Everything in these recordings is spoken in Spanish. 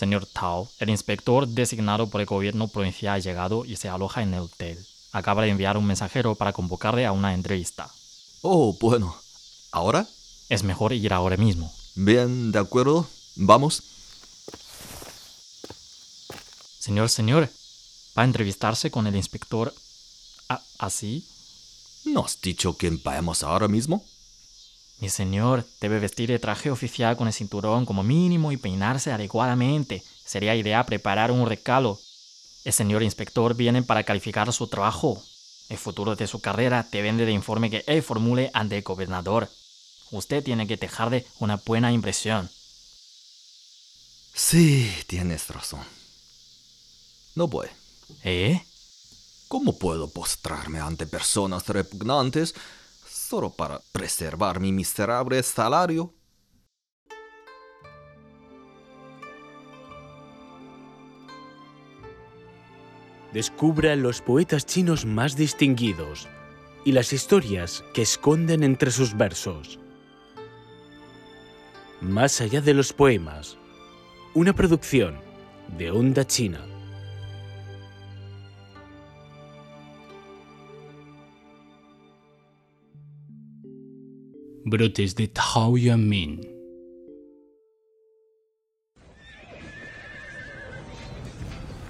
Señor Tao, el inspector designado por el gobierno provincial ha llegado y se aloja en el hotel. Acaba de enviar un mensajero para convocarle a una entrevista. Oh, bueno. ¿Ahora? Es mejor ir ahora mismo. Bien, de acuerdo. Vamos. Señor, señor, ¿va a entrevistarse con el inspector a- así? ¿No has dicho que vayamos ahora mismo? Mi señor, debe vestir de traje oficial con el cinturón como mínimo y peinarse adecuadamente. Sería idea preparar un recalo. El señor inspector viene para calificar su trabajo. El futuro de su carrera depende del informe que él formule ante el gobernador. Usted tiene que dejarle una buena impresión. Sí, tienes razón. No voy. ¿Eh? ¿Cómo puedo postrarme ante personas repugnantes solo para preservar mi miserable salario? Descubra los poetas chinos más distinguidos y las historias que esconden entre sus versos. Más allá de los poemas, una producción de Onda China. Brotes de Tao Yuanmin.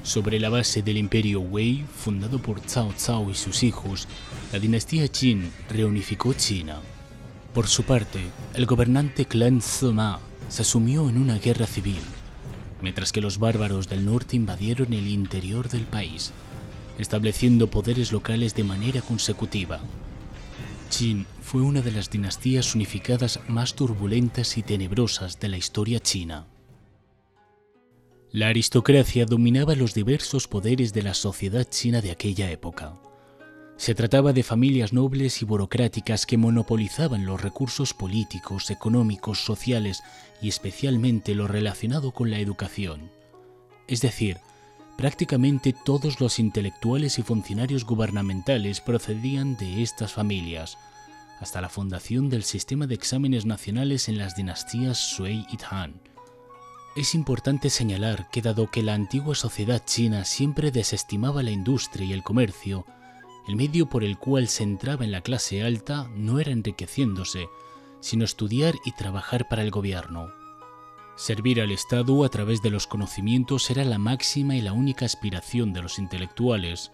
Sobre la base del imperio Wei, fundado por Cao Cao y sus hijos, la dinastía Qin reunificó China. Por su parte, el gobernante clan Sima se asumió en una guerra civil, mientras que los bárbaros del norte invadieron el interior del país, estableciendo poderes locales de manera consecutiva. Qin fue una de las dinastías unificadas más turbulentas y tenebrosas de la historia china. La aristocracia dominaba los diversos poderes de la sociedad china de aquella época. Se trataba de familias nobles y burocráticas que monopolizaban los recursos políticos, económicos, sociales y especialmente lo relacionado con la educación. Es decir, prácticamente todos los intelectuales y funcionarios gubernamentales procedían de estas familias, hasta la fundación del sistema de exámenes nacionales en las dinastías Sui y Han. Es importante señalar que dado que la antigua sociedad china siempre desestimaba la industria y el comercio, el medio por el cual se entraba en la clase alta no era enriqueciéndose, sino estudiar y trabajar para el gobierno. Servir al Estado a través de los conocimientos era la máxima y la única aspiración de los intelectuales.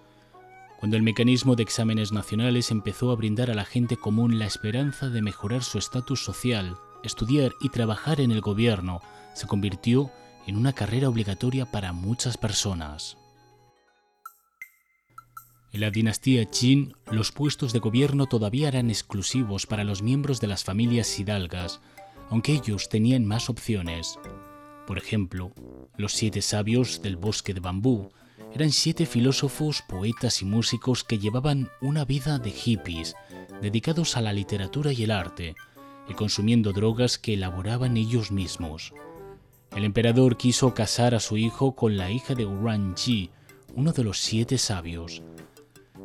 Cuando el mecanismo de exámenes nacionales empezó a brindar a la gente común la esperanza de mejorar su estatus social, estudiar y trabajar en el gobierno se convirtió en una carrera obligatoria para muchas personas. En la dinastía Qin, los puestos de gobierno todavía eran exclusivos para los miembros de las familias hidalgas, aunque ellos tenían más opciones. Por ejemplo, los siete sabios del bosque de bambú eran siete filósofos, poetas y músicos que llevaban una vida de hippies, dedicados a la literatura y el arte, y consumiendo drogas que elaboraban ellos mismos. El emperador quiso casar a su hijo con la hija de Ji, uno de los siete sabios.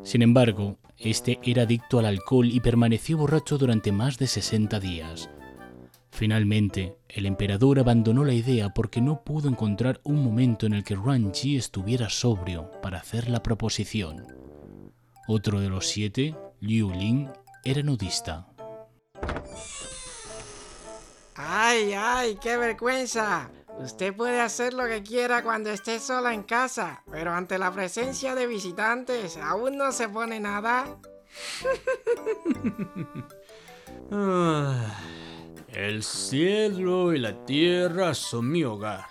Sin embargo, este era adicto al alcohol y permaneció borracho durante más de 60 días. Finalmente, el emperador abandonó la idea porque no pudo encontrar un momento en el que Ji estuviera sobrio para hacer la proposición. Otro de los siete, Liu Ling, era nudista. ¡Ay, ay! ¡Qué vergüenza! Usted puede hacer lo que quiera cuando esté sola en casa, pero ante la presencia de visitantes, ¿aún no se pone nada? El cielo y la tierra son mi hogar.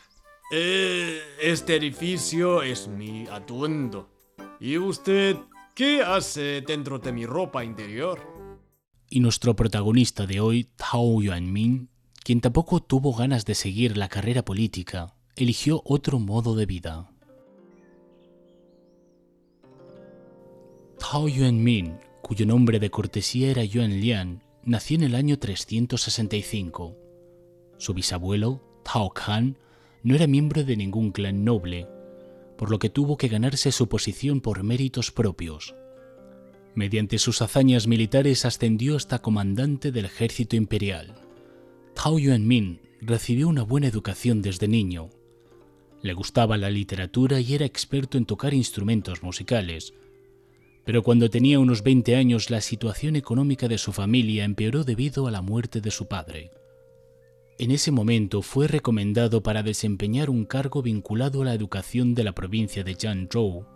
Eh, este edificio es mi atuendo. ¿Y usted qué hace dentro de mi ropa interior? Y nuestro protagonista de hoy, Tao Yuanmin, quien tampoco tuvo ganas de seguir la carrera política, eligió otro modo de vida. Tao Yuanmin, cuyo nombre de cortesía era Yuan Lian, nació en el año 365. Su bisabuelo, Tao Khan, no era miembro de ningún clan noble, por lo que tuvo que ganarse su posición por méritos propios. Mediante sus hazañas militares ascendió hasta comandante del ejército imperial. Tao Yuanmin recibió una buena educación desde niño. Le gustaba la literatura y era experto en tocar instrumentos musicales. Pero cuando tenía unos 20 años la situación económica de su familia empeoró debido a la muerte de su padre. En ese momento fue recomendado para desempeñar un cargo vinculado a la educación de la provincia de Jiangzhou.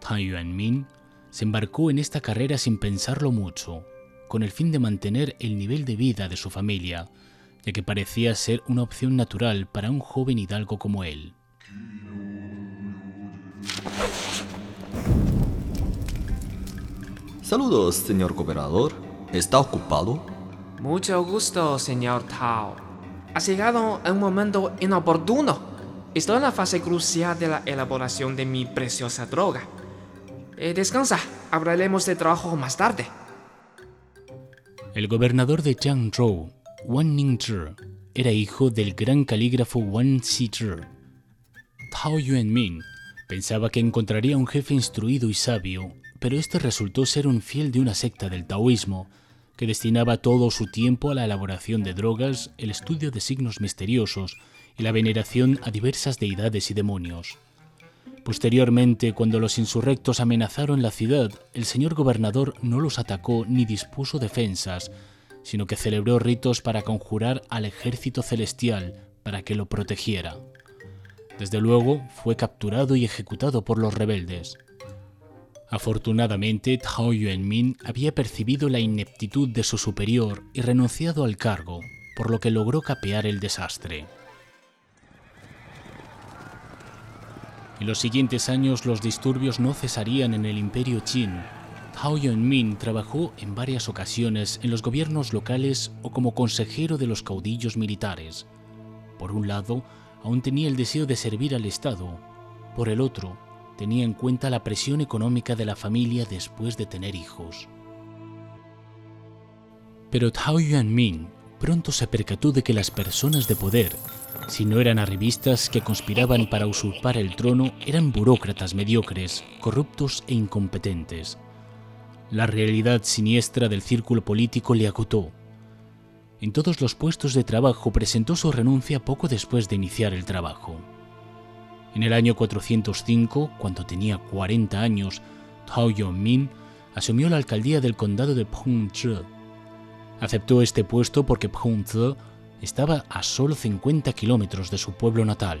Tang Yuanmin se embarcó en esta carrera sin pensarlo mucho, con el fin de mantener el nivel de vida de su familia, ya que parecía ser una opción natural para un joven hidalgo como él. Saludos, señor gobernador. ¿Está ocupado? Mucho gusto, señor Tao. Ha llegado un momento inoportuno. Estoy en la fase crucial de la elaboración de mi preciosa droga. Eh, descansa, hablaremos de trabajo más tarde. El gobernador de Jiangzhou, Wang Ningzhi, era hijo del gran calígrafo Wang Xizhi. Tao Yuanmin pensaba que encontraría un jefe instruido y sabio, pero este resultó ser un fiel de una secta del taoísmo que destinaba todo su tiempo a la elaboración de drogas, el estudio de signos misteriosos y la veneración a diversas deidades y demonios. Posteriormente, cuando los insurrectos amenazaron la ciudad, el señor gobernador no los atacó ni dispuso defensas, sino que celebró ritos para conjurar al ejército celestial para que lo protegiera. Desde luego, fue capturado y ejecutado por los rebeldes. Afortunadamente, Tao Yuanmin había percibido la ineptitud de su superior y renunciado al cargo, por lo que logró capear el desastre. En los siguientes años los disturbios no cesarían en el imperio Qin. Tao Yuanmin trabajó en varias ocasiones en los gobiernos locales o como consejero de los caudillos militares. Por un lado, aún tenía el deseo de servir al Estado. Por el otro, tenía en cuenta la presión económica de la familia después de tener hijos. Pero Tao Yuanmin pronto se percató de que las personas de poder si no eran arribistas que conspiraban para usurpar el trono, eran burócratas mediocres, corruptos e incompetentes. La realidad siniestra del círculo político le agotó. En todos los puestos de trabajo presentó su renuncia poco después de iniciar el trabajo. En el año 405, cuando tenía 40 años, Tao Yongmin asumió la alcaldía del condado de Pengzhi. Aceptó este puesto porque Pengzhi estaba a solo 50 kilómetros de su pueblo natal,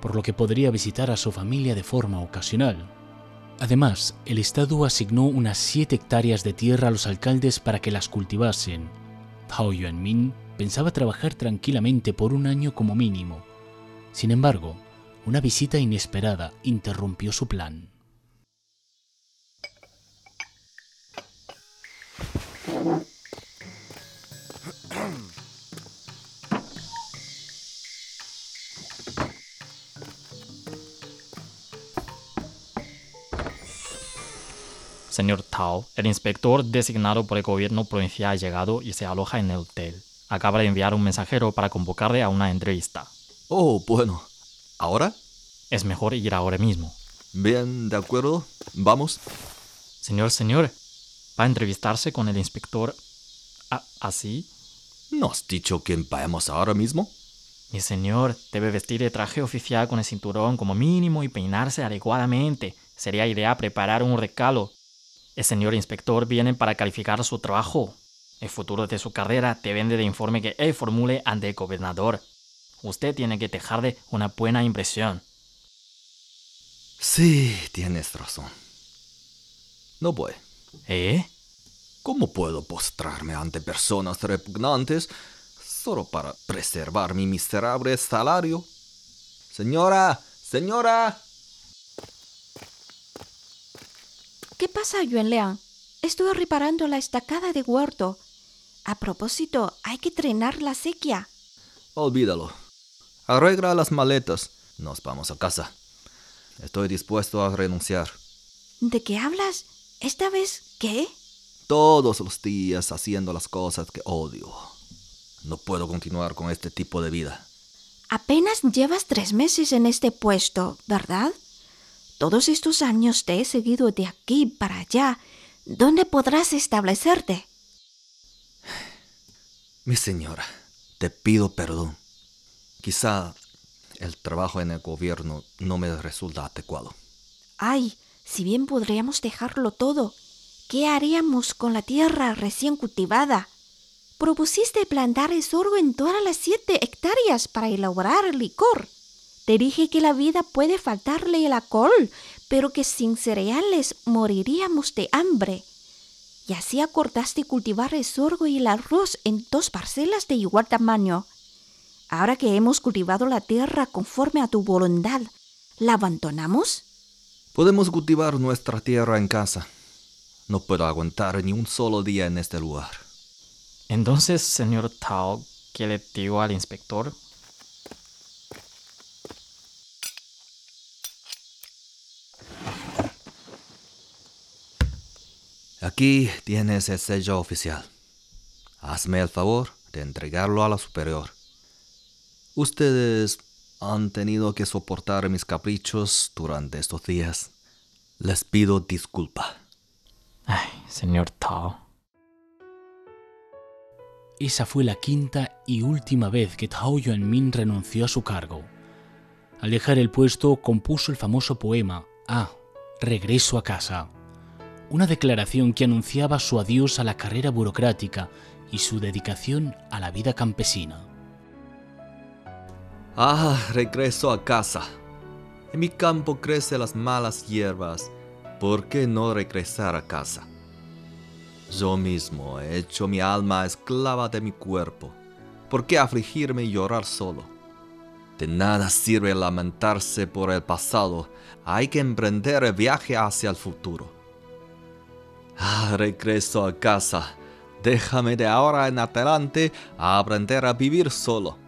por lo que podría visitar a su familia de forma ocasional. Además, el Estado asignó unas 7 hectáreas de tierra a los alcaldes para que las cultivasen. Tao Yuanmin pensaba trabajar tranquilamente por un año como mínimo. Sin embargo, una visita inesperada interrumpió su plan. Señor Tao, el inspector designado por el gobierno provincial ha llegado y se aloja en el hotel. Acaba de enviar un mensajero para convocarle a una entrevista. Oh, bueno. ¿Ahora? Es mejor ir ahora mismo. Bien, de acuerdo. Vamos. Señor, señor, ¿va a entrevistarse con el inspector a- así? ¿No has dicho que vayamos ahora mismo? Mi señor, debe vestir de traje oficial con el cinturón como mínimo y peinarse adecuadamente. Sería idea preparar un recalo. El señor inspector viene para calificar su trabajo. El futuro de su carrera depende del informe que él formule ante el gobernador. Usted tiene que dejarle una buena impresión. Sí, tienes razón. No voy. ¿Eh? ¿Cómo puedo postrarme ante personas repugnantes solo para preservar mi miserable salario? Señora, señora. ¿Qué pasa, Yuan Estoy reparando la estacada de huerto. A propósito, hay que drenar la sequía. Olvídalo. Arregla las maletas. Nos vamos a casa. Estoy dispuesto a renunciar. ¿De qué hablas? ¿Esta vez qué? Todos los días haciendo las cosas que odio. No puedo continuar con este tipo de vida. Apenas llevas tres meses en este puesto, ¿verdad? Todos estos años te he seguido de aquí para allá. ¿Dónde podrás establecerte? Mi señora, te pido perdón. Quizá El trabajo en el gobierno no me resulta adecuado. Ay, si bien podríamos dejarlo todo, ¿qué haríamos con la tierra recién cultivada? Propusiste plantar el sorgo en todas las siete hectáreas para elaborar el licor. Te dije que la vida puede faltarle el alcohol, pero que sin cereales moriríamos de hambre. Y así acordaste cultivar el sorgo y el arroz en dos parcelas de igual tamaño. Ahora que hemos cultivado la tierra conforme a tu voluntad, ¿la abandonamos? Podemos cultivar nuestra tierra en casa. No puedo aguantar ni un solo día en este lugar. Entonces, señor Tao, ¿qué le digo al inspector? Aquí tienes el sello oficial. Hazme el favor de entregarlo a la superior. Ustedes han tenido que soportar mis caprichos durante estos días. Les pido disculpa. Ay, señor Tao. Esa fue la quinta y última vez que Tao Yuanmin renunció a su cargo. Al dejar el puesto, compuso el famoso poema Ah, regreso a casa. Una declaración que anunciaba su adiós a la carrera burocrática y su dedicación a la vida campesina. Ah, regreso a casa. En mi campo crecen las malas hierbas. ¿Por qué no regresar a casa? Yo mismo he hecho mi alma esclava de mi cuerpo. ¿Por qué afligirme y llorar solo? De nada sirve lamentarse por el pasado. Hay que emprender el viaje hacia el futuro. Ah, regreso a casa. Déjame de ahora en adelante aprender a vivir solo.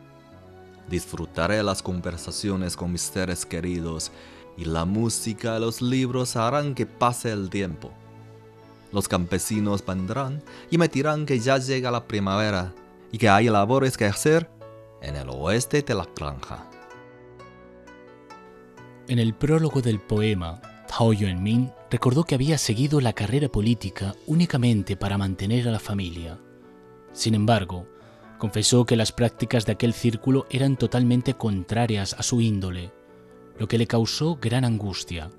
Disfrutaré las conversaciones con mis seres queridos y la música y los libros harán que pase el tiempo. Los campesinos vendrán y me dirán que ya llega la primavera y que hay labores que hacer en el oeste de la granja. En el prólogo del poema, Tao Yuanmin recordó que había seguido la carrera política únicamente para mantener a la familia. Sin embargo, confesó que las prácticas de aquel círculo eran totalmente contrarias a su índole, lo que le causó gran angustia.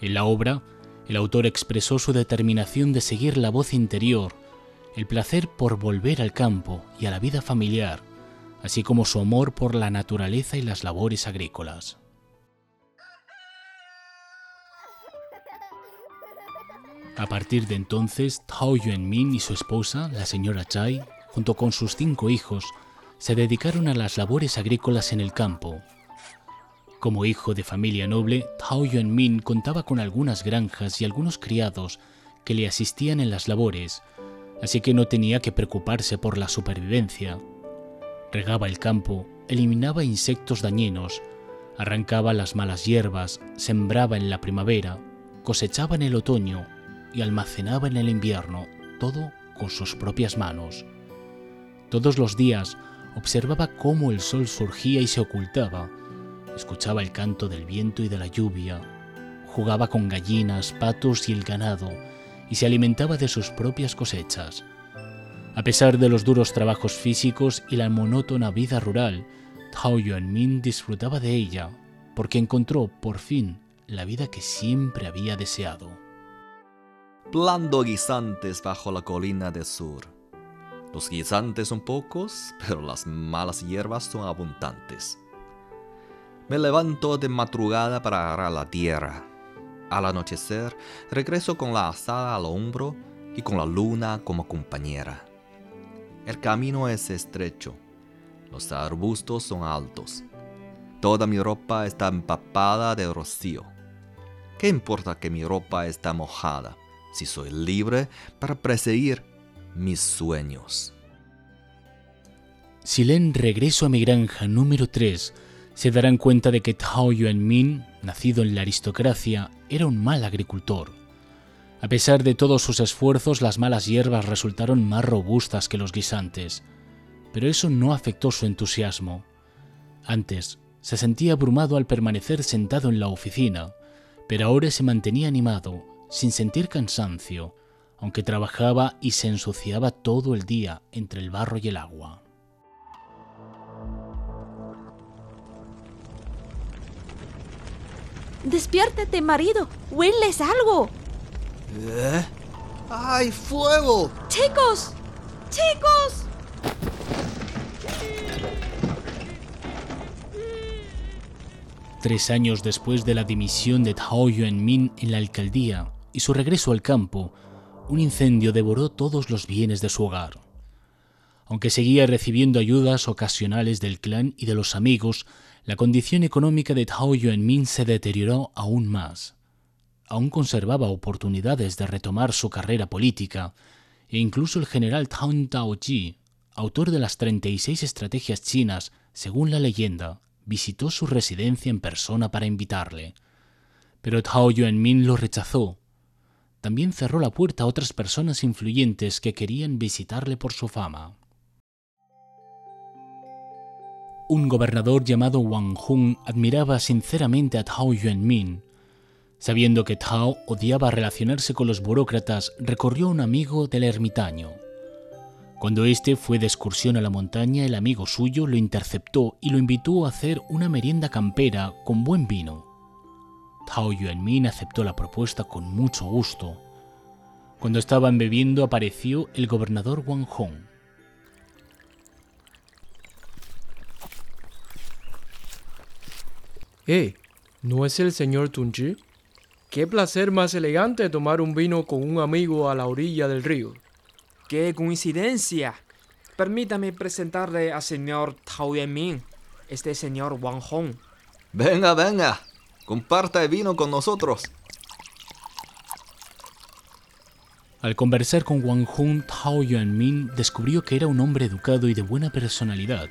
En la obra, el autor expresó su determinación de seguir la voz interior, el placer por volver al campo y a la vida familiar, así como su amor por la naturaleza y las labores agrícolas. A partir de entonces, Tao Yuanmin y su esposa, la señora Chai, junto con sus cinco hijos, se dedicaron a las labores agrícolas en el campo. Como hijo de familia noble, Tao Yuanmin contaba con algunas granjas y algunos criados que le asistían en las labores, así que no tenía que preocuparse por la supervivencia. Regaba el campo, eliminaba insectos dañinos, arrancaba las malas hierbas, sembraba en la primavera, cosechaba en el otoño y almacenaba en el invierno, todo con sus propias manos. Todos los días observaba cómo el sol surgía y se ocultaba, escuchaba el canto del viento y de la lluvia, jugaba con gallinas, patos y el ganado, y se alimentaba de sus propias cosechas. A pesar de los duros trabajos físicos y la monótona vida rural, Tao Yuanmin disfrutaba de ella, porque encontró, por fin, la vida que siempre había deseado. Plando guisantes bajo la colina del sur. Los guisantes son pocos, pero las malas hierbas son abundantes. Me levanto de madrugada para arar la tierra. Al anochecer, regreso con la asada al hombro y con la luna como compañera. El camino es estrecho. Los arbustos son altos. Toda mi ropa está empapada de rocío. ¿Qué importa que mi ropa está mojada si soy libre para perseguir mis sueños? Si leen Regreso a mi granja número 3, se darán cuenta de que Tao Yuanmin, nacido en la aristocracia, era un mal agricultor. A pesar de todos sus esfuerzos, las malas hierbas resultaron más robustas que los guisantes, pero eso no afectó su entusiasmo. Antes, se sentía abrumado al permanecer sentado en la oficina, pero ahora se mantenía animado, sin sentir cansancio, aunque trabajaba y se ensuciaba todo el día entre el barro y el agua. Despiértate, marido. Hueles algo. ¿Eh? ¡Hay fuego! Chicos. Chicos. Tres años después de la dimisión de Tao Yuanmin en la alcaldía y su regreso al campo, un incendio devoró todos los bienes de su hogar. Aunque seguía recibiendo ayudas ocasionales del clan y de los amigos, la condición económica de Tao Yuanmin se deterioró aún más. Aún conservaba oportunidades de retomar su carrera política, e incluso el general Tao Taoji, autor de las 36 estrategias chinas, según la leyenda, visitó su residencia en persona para invitarle. Pero Tao Yuanmin lo rechazó. También cerró la puerta a otras personas influyentes que querían visitarle por su fama. Un gobernador llamado Wang Hung admiraba sinceramente a Tao Yuanmin. Sabiendo que Tao odiaba relacionarse con los burócratas, recorrió a un amigo del ermitaño. Cuando éste fue de excursión a la montaña, el amigo suyo lo interceptó y lo invitó a hacer una merienda campera con buen vino. Tao Yuanmin aceptó la propuesta con mucho gusto. Cuando estaban bebiendo apareció el gobernador Wang Hong. Eh, ¿no es el señor Tunchi? Qué placer más elegante tomar un vino con un amigo a la orilla del río. ¡Qué coincidencia! Permítame presentarle al señor Tao Yuanmin, este señor Wang Hong. Venga, venga, comparta el vino con nosotros. Al conversar con Wang Hong, Tao Yuanmin descubrió que era un hombre educado y de buena personalidad.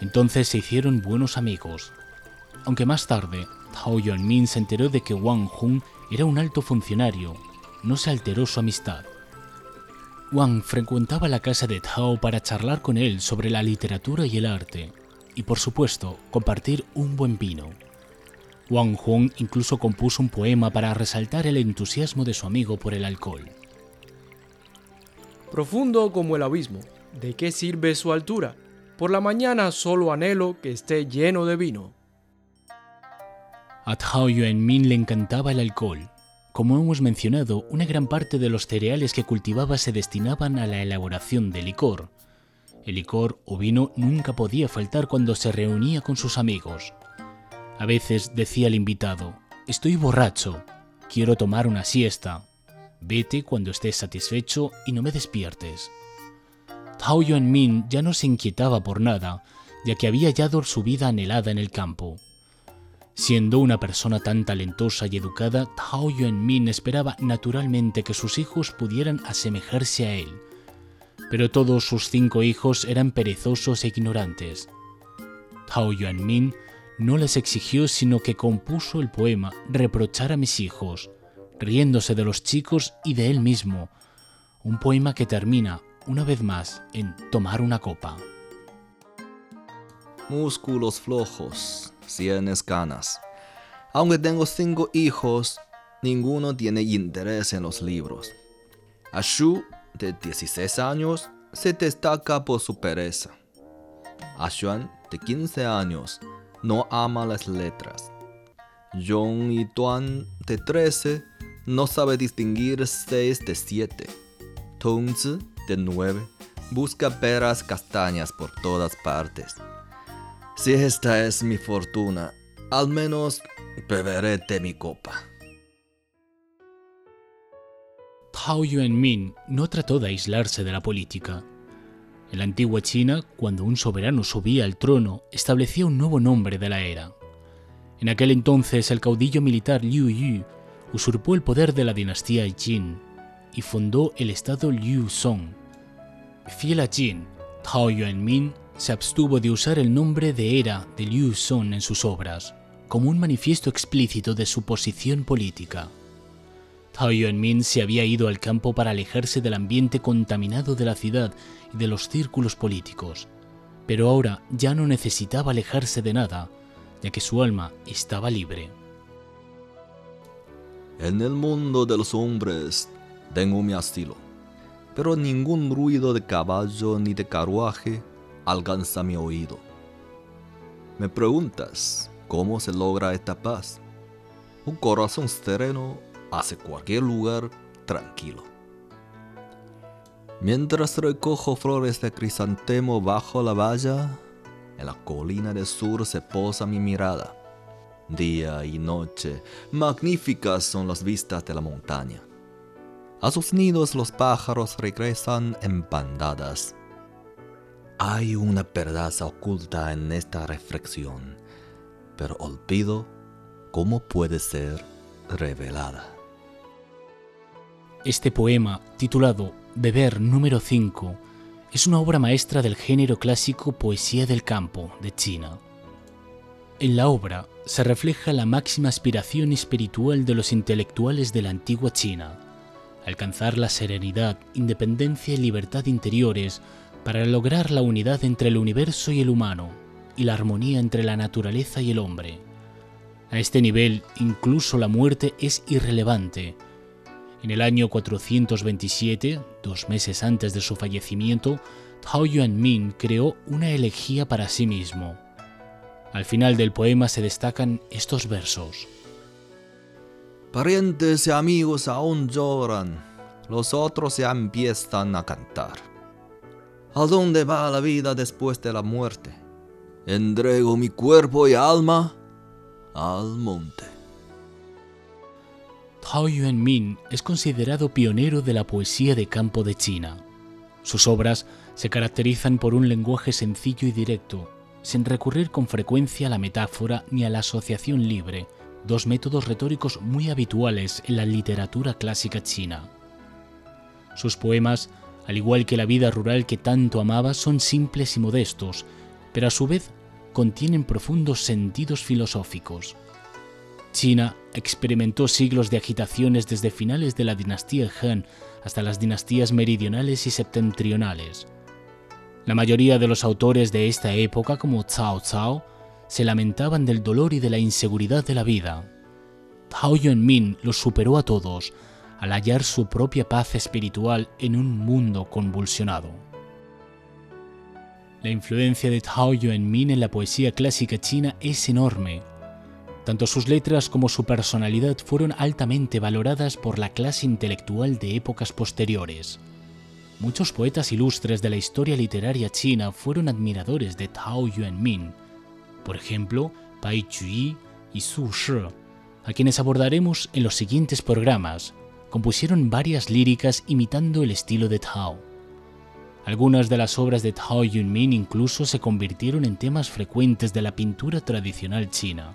Entonces se hicieron buenos amigos. Aunque más tarde, Tao Yuanmin se enteró de que Wang Hong era un alto funcionario, no se alteró su amistad. Wang frecuentaba la casa de Tao para charlar con él sobre la literatura y el arte, y por supuesto, compartir un buen vino. Wang Hong incluso compuso un poema para resaltar el entusiasmo de su amigo por el alcohol. Profundo como el abismo, ¿de qué sirve su altura? Por la mañana solo anhelo que esté lleno de vino. A Tao Yuanmin le encantaba el alcohol. Como hemos mencionado, una gran parte de los cereales que cultivaba se destinaban a la elaboración de licor. El licor o vino nunca podía faltar cuando se reunía con sus amigos. A veces decía el invitado, estoy borracho, quiero tomar una siesta. Vete cuando estés satisfecho y no me despiertes. Tao Yuanmin ya no se inquietaba por nada, ya que había hallado su vida anhelada en el campo. Siendo una persona tan talentosa y educada, Tao Yuanmin esperaba naturalmente que sus hijos pudieran asemejarse a él. Pero todos sus cinco hijos eran perezosos e ignorantes. Tao Yuanmin no les exigió sino que compuso el poema Reprochar a mis hijos, riéndose de los chicos y de él mismo, un poema que termina, una vez más, en tomar una copa. Músculos flojos, sienes canas. Aunque tengo cinco hijos, ninguno tiene interés en los libros. Ashu, de 16 años, se destaca por su pereza. Ashuan, de 15 años, no ama las letras. John y Tuan, de 13, no sabe distinguir 6 de 7. Tongzi, de 9, busca peras castañas por todas partes. Si esta es mi fortuna, al menos beberé de mi copa. Tao Yuanmin no trató de aislarse de la política. En la antigua China, cuando un soberano subía al trono, establecía un nuevo nombre de la era. En aquel entonces, el caudillo militar Liu Yu usurpó el poder de la dinastía Jin y fundó el estado Liu Song. Fiel a Jin, Tao Yuanmin se abstuvo de usar el nombre de era de Liu Song en sus obras, como un manifiesto explícito de su posición política. Tao Yuanmin se había ido al campo para alejarse del ambiente contaminado de la ciudad y de los círculos políticos, pero ahora ya no necesitaba alejarse de nada, ya que su alma estaba libre. En el mundo de los hombres tengo mi asilo, pero ningún ruido de caballo ni de carruaje alcanza mi oído. Me preguntas cómo se logra esta paz. Un corazón sereno hace cualquier lugar tranquilo. Mientras recojo flores de crisantemo bajo la valla, en la colina del sur se posa mi mirada. Día y noche, magníficas son las vistas de la montaña. A sus nidos los pájaros regresan en bandadas. Hay una verdad oculta en esta reflexión, pero olvido cómo puede ser revelada. Este poema, titulado Beber número 5, es una obra maestra del género clásico Poesía del Campo de China. En la obra se refleja la máxima aspiración espiritual de los intelectuales de la antigua China, alcanzar la serenidad, independencia y libertad interiores para lograr la unidad entre el universo y el humano y la armonía entre la naturaleza y el hombre. A este nivel, incluso la muerte es irrelevante, en el año 427, dos meses antes de su fallecimiento, Tao Yuanmin creó una elegía para sí mismo. Al final del poema se destacan estos versos. Parientes y amigos aún lloran, los otros ya empiezan a cantar. ¿A dónde va la vida después de la muerte? Entrego mi cuerpo y alma al monte. Tao Yuanmin es considerado pionero de la poesía de campo de China. Sus obras se caracterizan por un lenguaje sencillo y directo, sin recurrir con frecuencia a la metáfora ni a la asociación libre, dos métodos retóricos muy habituales en la literatura clásica china. Sus poemas, al igual que la vida rural que tanto amaba, son simples y modestos, pero a su vez contienen profundos sentidos filosóficos. China experimentó siglos de agitaciones desde finales de la dinastía Han hasta las dinastías meridionales y septentrionales. La mayoría de los autores de esta época, como Cao Cao, se lamentaban del dolor y de la inseguridad de la vida. Tao Yuanmin los superó a todos al hallar su propia paz espiritual en un mundo convulsionado. La influencia de Tao Yuanmin en la poesía clásica china es enorme, tanto sus letras como su personalidad fueron altamente valoradas por la clase intelectual de épocas posteriores. Muchos poetas ilustres de la historia literaria china fueron admiradores de Tao Yuanmin, por ejemplo, Pai Chui y Su Shi, a quienes abordaremos en los siguientes programas, compusieron varias líricas imitando el estilo de Tao. Algunas de las obras de Tao Yuanmin incluso se convirtieron en temas frecuentes de la pintura tradicional china.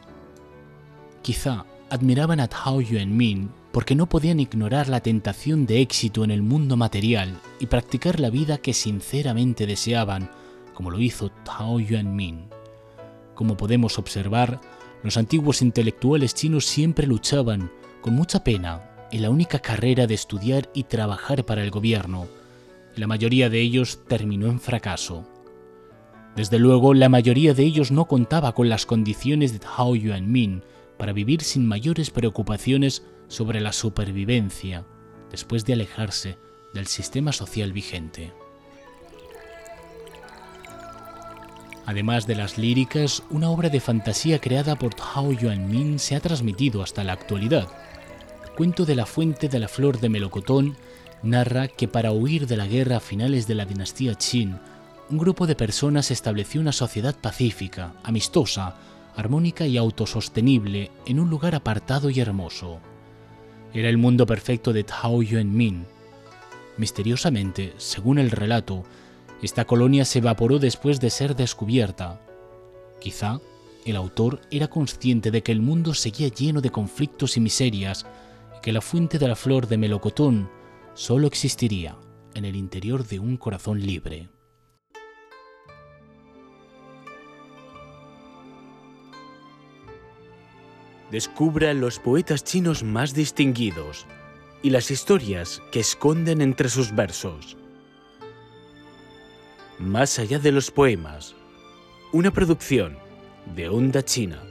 Quizá admiraban a Tao Yuanmin porque no podían ignorar la tentación de éxito en el mundo material y practicar la vida que sinceramente deseaban, como lo hizo Tao Yuanmin. Como podemos observar, los antiguos intelectuales chinos siempre luchaban, con mucha pena, en la única carrera de estudiar y trabajar para el gobierno. la mayoría de ellos terminó en fracaso. Desde luego, la mayoría de ellos no contaba con las condiciones de Tao Yuanmin, para vivir sin mayores preocupaciones sobre la supervivencia después de alejarse del sistema social vigente. Además de las líricas, una obra de fantasía creada por Tao Yuanmin se ha transmitido hasta la actualidad. Cuento de la fuente de la flor de melocotón narra que para huir de la guerra a finales de la dinastía Qin, un grupo de personas estableció una sociedad pacífica, amistosa, armónica y autosostenible en un lugar apartado y hermoso. Era el mundo perfecto de Tao Yuanmin. Misteriosamente, según el relato, esta colonia se evaporó después de ser descubierta. Quizá el autor era consciente de que el mundo seguía lleno de conflictos y miserias y que la fuente de la flor de melocotón solo existiría en el interior de un corazón libre. Descubra los poetas chinos más distinguidos y las historias que esconden entre sus versos. Más allá de los poemas, una producción de Onda China.